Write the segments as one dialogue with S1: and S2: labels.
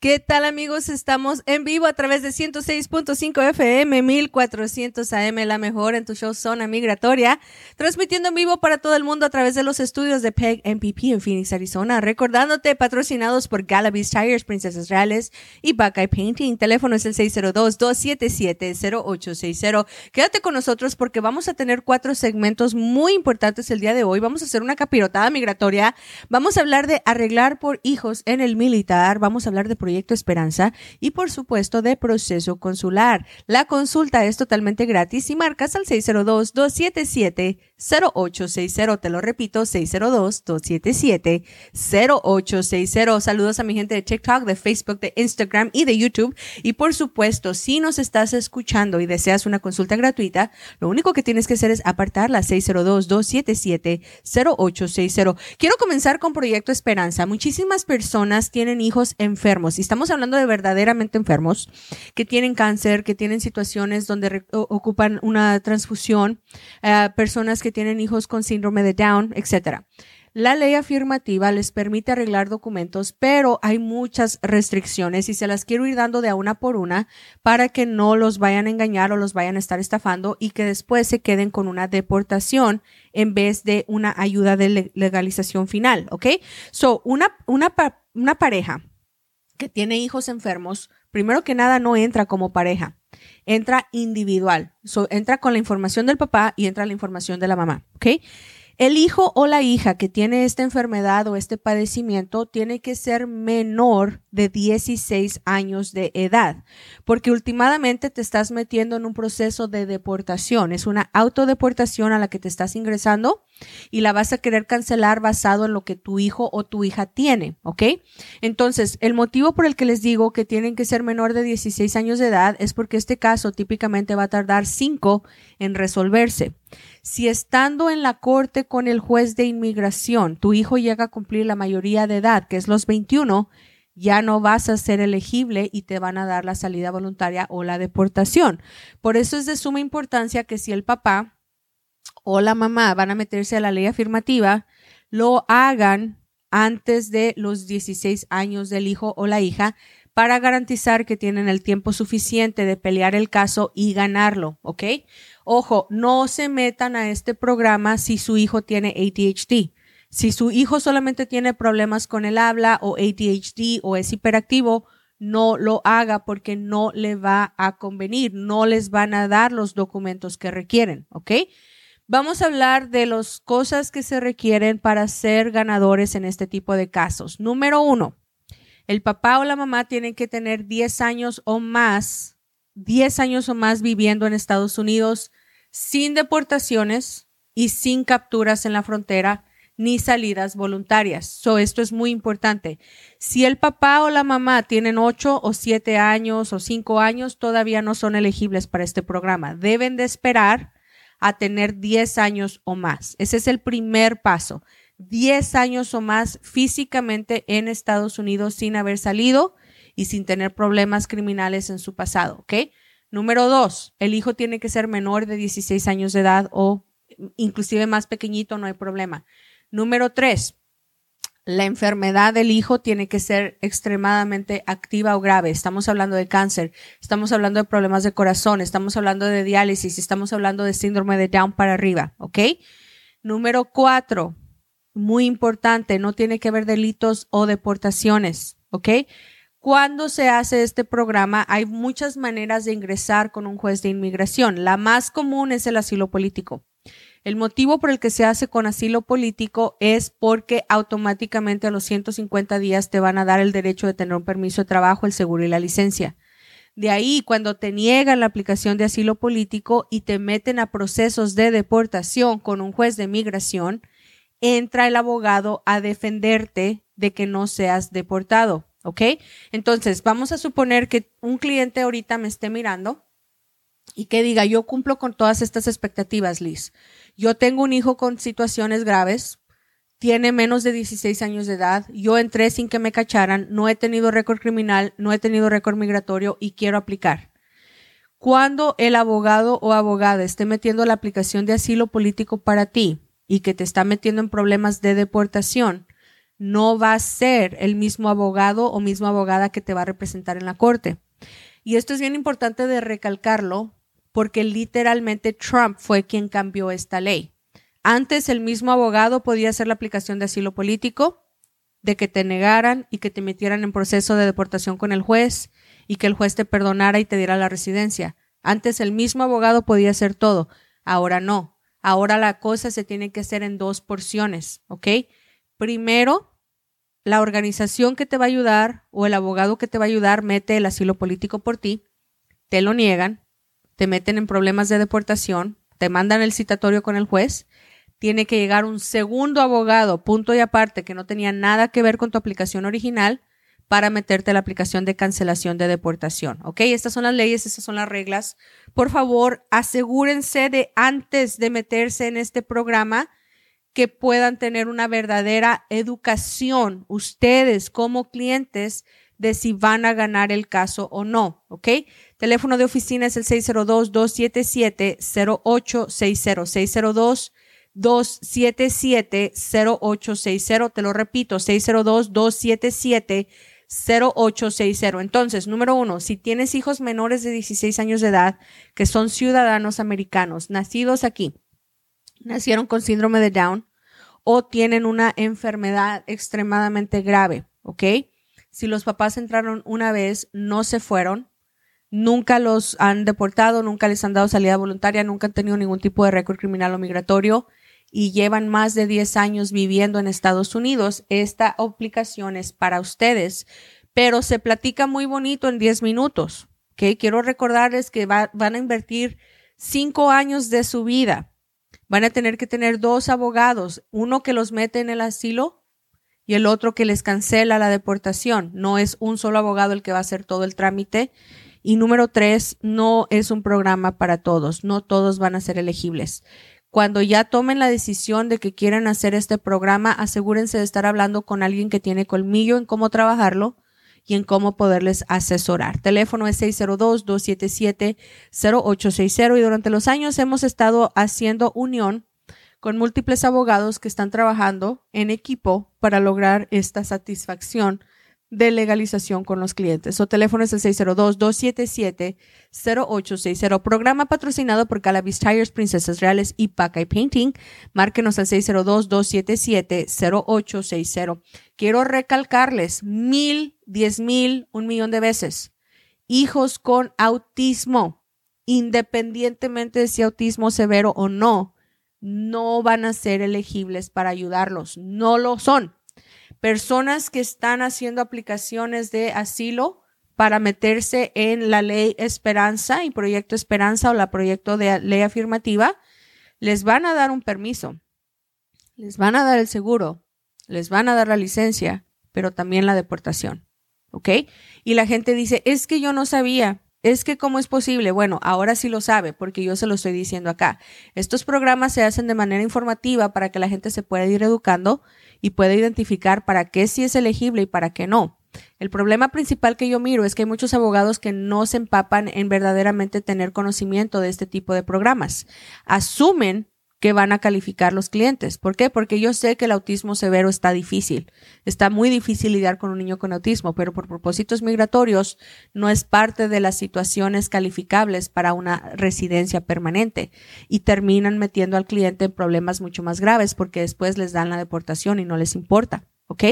S1: ¿Qué tal amigos? Estamos en vivo a través de 106.5 FM, 1400 AM, la mejor en tu show Zona Migratoria, transmitiendo en vivo para todo el mundo a través de los estudios de PEG MPP en Phoenix, Arizona, recordándote patrocinados por Galavis Tires, Princesas Reales y Buckeye Painting. Teléfono es el 602-277-0860. Quédate con nosotros porque vamos a tener cuatro segmentos muy importantes el día de hoy. Vamos a hacer una capirotada migratoria. Vamos a hablar de arreglar por hijos en el militar. Vamos a hablar de Proyecto Esperanza y por supuesto de proceso consular. La consulta es totalmente gratis y marcas al 602-277-0860. Te lo repito, 602-277-0860. Saludos a mi gente de TikTok, de Facebook, de Instagram y de YouTube. Y por supuesto, si nos estás escuchando y deseas una consulta gratuita, lo único que tienes que hacer es apartar la 602-277-0860. Quiero comenzar con Proyecto Esperanza. Muchísimas personas tienen hijos enfermos y estamos hablando de verdaderamente enfermos que tienen cáncer, que tienen situaciones donde ocupan una transfusión, eh, personas que tienen hijos con síndrome de Down, etcétera. La ley afirmativa les permite arreglar documentos, pero hay muchas restricciones y se las quiero ir dando de una por una para que no los vayan a engañar o los vayan a estar estafando y que después se queden con una deportación en vez de una ayuda de legalización final, ¿ok? So, una, una, una pareja que tiene hijos enfermos, primero que nada no entra como pareja, entra individual. entra con la información del papá y entra la información de la mamá, ¿ok? El hijo o la hija que tiene esta enfermedad o este padecimiento tiene que ser menor de 16 años de edad, porque últimamente te estás metiendo en un proceso de deportación. Es una autodeportación a la que te estás ingresando y la vas a querer cancelar basado en lo que tu hijo o tu hija tiene, ¿ok? Entonces, el motivo por el que les digo que tienen que ser menor de 16 años de edad es porque este caso típicamente va a tardar 5 en resolverse. Si estando en la corte con el juez de inmigración, tu hijo llega a cumplir la mayoría de edad, que es los 21, ya no vas a ser elegible y te van a dar la salida voluntaria o la deportación. Por eso es de suma importancia que si el papá o la mamá van a meterse a la ley afirmativa, lo hagan antes de los 16 años del hijo o la hija para garantizar que tienen el tiempo suficiente de pelear el caso y ganarlo, ¿ok? Ojo, no se metan a este programa si su hijo tiene ADHD. Si su hijo solamente tiene problemas con el habla o ADHD o es hiperactivo, no lo haga porque no le va a convenir, no les van a dar los documentos que requieren, ¿ok? Vamos a hablar de las cosas que se requieren para ser ganadores en este tipo de casos. Número uno, el papá o la mamá tienen que tener 10 años o más, 10 años o más viviendo en Estados Unidos sin deportaciones y sin capturas en la frontera ni salidas voluntarias. So, esto es muy importante. Si el papá o la mamá tienen ocho o siete años o cinco años, todavía no son elegibles para este programa. Deben de esperar a tener diez años o más. Ese es el primer paso. Diez años o más físicamente en Estados Unidos sin haber salido y sin tener problemas criminales en su pasado, ¿ok? Número dos, el hijo tiene que ser menor de 16 años de edad o inclusive más pequeñito, no hay problema. Número tres, la enfermedad del hijo tiene que ser extremadamente activa o grave. Estamos hablando de cáncer, estamos hablando de problemas de corazón, estamos hablando de diálisis, estamos hablando de síndrome de Down para arriba, ¿ok? Número cuatro, muy importante, no tiene que haber delitos o deportaciones, ¿ok? Cuando se hace este programa, hay muchas maneras de ingresar con un juez de inmigración. La más común es el asilo político. El motivo por el que se hace con asilo político es porque automáticamente a los 150 días te van a dar el derecho de tener un permiso de trabajo, el seguro y la licencia. De ahí, cuando te niegan la aplicación de asilo político y te meten a procesos de deportación con un juez de inmigración, entra el abogado a defenderte de que no seas deportado. ¿ok? Entonces, vamos a suponer que un cliente ahorita me esté mirando y que diga, yo cumplo con todas estas expectativas, Liz. Yo tengo un hijo con situaciones graves, tiene menos de 16 años de edad, yo entré sin que me cacharan, no he tenido récord criminal, no he tenido récord migratorio y quiero aplicar. Cuando el abogado o abogada esté metiendo la aplicación de asilo político para ti y que te está metiendo en problemas de deportación, no va a ser el mismo abogado o misma abogada que te va a representar en la corte. Y esto es bien importante de recalcarlo porque literalmente Trump fue quien cambió esta ley. Antes el mismo abogado podía hacer la aplicación de asilo político, de que te negaran y que te metieran en proceso de deportación con el juez y que el juez te perdonara y te diera la residencia. Antes el mismo abogado podía hacer todo, ahora no. Ahora la cosa se tiene que hacer en dos porciones, ¿ok? Primero, la organización que te va a ayudar o el abogado que te va a ayudar mete el asilo político por ti, te lo niegan, te meten en problemas de deportación, te mandan el citatorio con el juez, tiene que llegar un segundo abogado, punto y aparte, que no tenía nada que ver con tu aplicación original, para meterte la aplicación de cancelación de deportación. ¿Ok? Estas son las leyes, estas son las reglas. Por favor, asegúrense de antes de meterse en este programa, que puedan tener una verdadera educación ustedes como clientes de si van a ganar el caso o no, ¿ok? Teléfono de oficina es el 602-277-0860, 602-277-0860, te lo repito, 602-277-0860. Entonces, número uno, si tienes hijos menores de 16 años de edad que son ciudadanos americanos, nacidos aquí, nacieron con síndrome de Down, o tienen una enfermedad extremadamente grave, ¿ok? Si los papás entraron una vez, no se fueron, nunca los han deportado, nunca les han dado salida voluntaria, nunca han tenido ningún tipo de récord criminal o migratorio y llevan más de 10 años viviendo en Estados Unidos, esta aplicación es para ustedes, pero se platica muy bonito en 10 minutos, ¿ok? Quiero recordarles que van a invertir 5 años de su vida Van a tener que tener dos abogados, uno que los mete en el asilo y el otro que les cancela la deportación. No es un solo abogado el que va a hacer todo el trámite. Y número tres, no es un programa para todos. No todos van a ser elegibles. Cuando ya tomen la decisión de que quieren hacer este programa, asegúrense de estar hablando con alguien que tiene colmillo en cómo trabajarlo y en cómo poderles asesorar. Teléfono es 602-277-0860 y durante los años hemos estado haciendo unión con múltiples abogados que están trabajando en equipo para lograr esta satisfacción de legalización con los clientes. Su teléfono es el 602-277-0860. Programa patrocinado por Calabis Tires, Princesas Reales y Paca Painting. Márquenos al 602-277-0860. Quiero recalcarles mil, diez mil, un millón de veces. Hijos con autismo, independientemente de si autismo severo o no, no van a ser elegibles para ayudarlos. No lo son personas que están haciendo aplicaciones de asilo para meterse en la ley Esperanza y Proyecto Esperanza o la proyecto de ley afirmativa, les van a dar un permiso, les van a dar el seguro, les van a dar la licencia, pero también la deportación. ¿Ok? Y la gente dice, es que yo no sabía. Es que cómo es posible. Bueno, ahora sí lo sabe porque yo se lo estoy diciendo acá. Estos programas se hacen de manera informativa para que la gente se pueda ir educando y pueda identificar para qué sí es elegible y para qué no. El problema principal que yo miro es que hay muchos abogados que no se empapan en verdaderamente tener conocimiento de este tipo de programas. Asumen que van a calificar los clientes. ¿Por qué? Porque yo sé que el autismo severo está difícil. Está muy difícil lidiar con un niño con autismo, pero por propósitos migratorios no es parte de las situaciones calificables para una residencia permanente y terminan metiendo al cliente en problemas mucho más graves porque después les dan la deportación y no les importa. ¿Ok?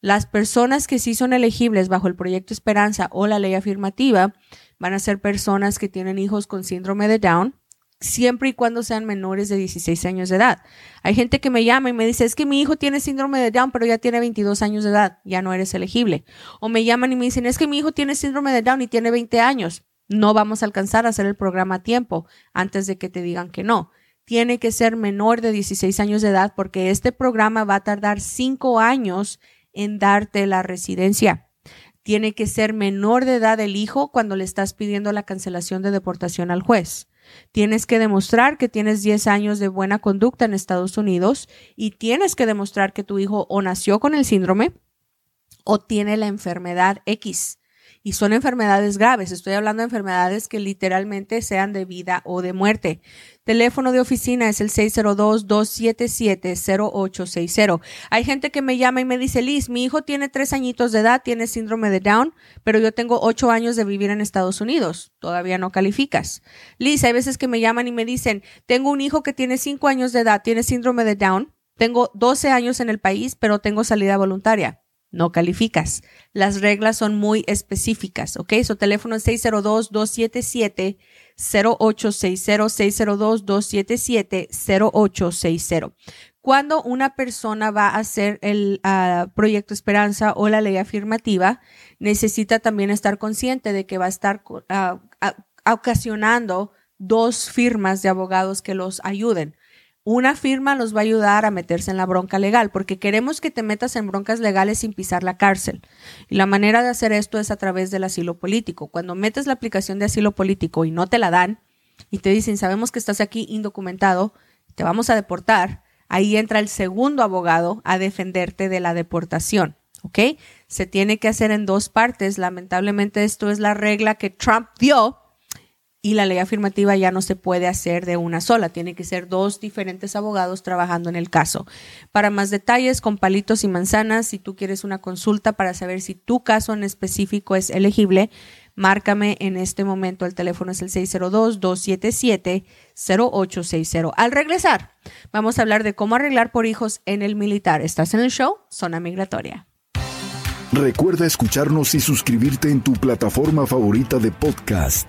S1: Las personas que sí son elegibles bajo el proyecto Esperanza o la ley afirmativa van a ser personas que tienen hijos con síndrome de Down, siempre y cuando sean menores de 16 años de edad. Hay gente que me llama y me dice, es que mi hijo tiene síndrome de Down, pero ya tiene 22 años de edad, ya no eres elegible. O me llaman y me dicen, es que mi hijo tiene síndrome de Down y tiene 20 años. No vamos a alcanzar a hacer el programa a tiempo antes de que te digan que no. Tiene que ser menor de 16 años de edad porque este programa va a tardar 5 años en darte la residencia. Tiene que ser menor de edad el hijo cuando le estás pidiendo la cancelación de deportación al juez. Tienes que demostrar que tienes 10 años de buena conducta en Estados Unidos y tienes que demostrar que tu hijo o nació con el síndrome o tiene la enfermedad X y son enfermedades graves. Estoy hablando de enfermedades que literalmente sean de vida o de muerte. Teléfono de oficina es el 602-277-0860. Hay gente que me llama y me dice, Liz, mi hijo tiene tres añitos de edad, tiene síndrome de Down, pero yo tengo ocho años de vivir en Estados Unidos. Todavía no calificas. Liz, hay veces que me llaman y me dicen, tengo un hijo que tiene cinco años de edad, tiene síndrome de Down, tengo 12 años en el país, pero tengo salida voluntaria no calificas. Las reglas son muy específicas, ¿ok? Su teléfono es 602-277-0860, 602-277-0860. Cuando una persona va a hacer el ah, proyecto Esperanza o la ley afirmativa, necesita también estar consciente de que va a estar ah, ocasionando dos firmas de abogados que los ayuden. Una firma los va a ayudar a meterse en la bronca legal, porque queremos que te metas en broncas legales sin pisar la cárcel. Y la manera de hacer esto es a través del asilo político. Cuando metes la aplicación de asilo político y no te la dan y te dicen, sabemos que estás aquí indocumentado, te vamos a deportar, ahí entra el segundo abogado a defenderte de la deportación. ¿Ok? Se tiene que hacer en dos partes. Lamentablemente esto es la regla que Trump dio y la ley afirmativa ya no se puede hacer de una sola, tiene que ser dos diferentes abogados trabajando en el caso. Para más detalles, con palitos y manzanas, si tú quieres una consulta para saber si tu caso en específico es elegible, márcame en este momento. El teléfono es el 602-277-0860. Al regresar, vamos a hablar de cómo arreglar por hijos en el militar. ¿Estás en el show? Zona Migratoria.
S2: Recuerda escucharnos y suscribirte en tu plataforma favorita de podcast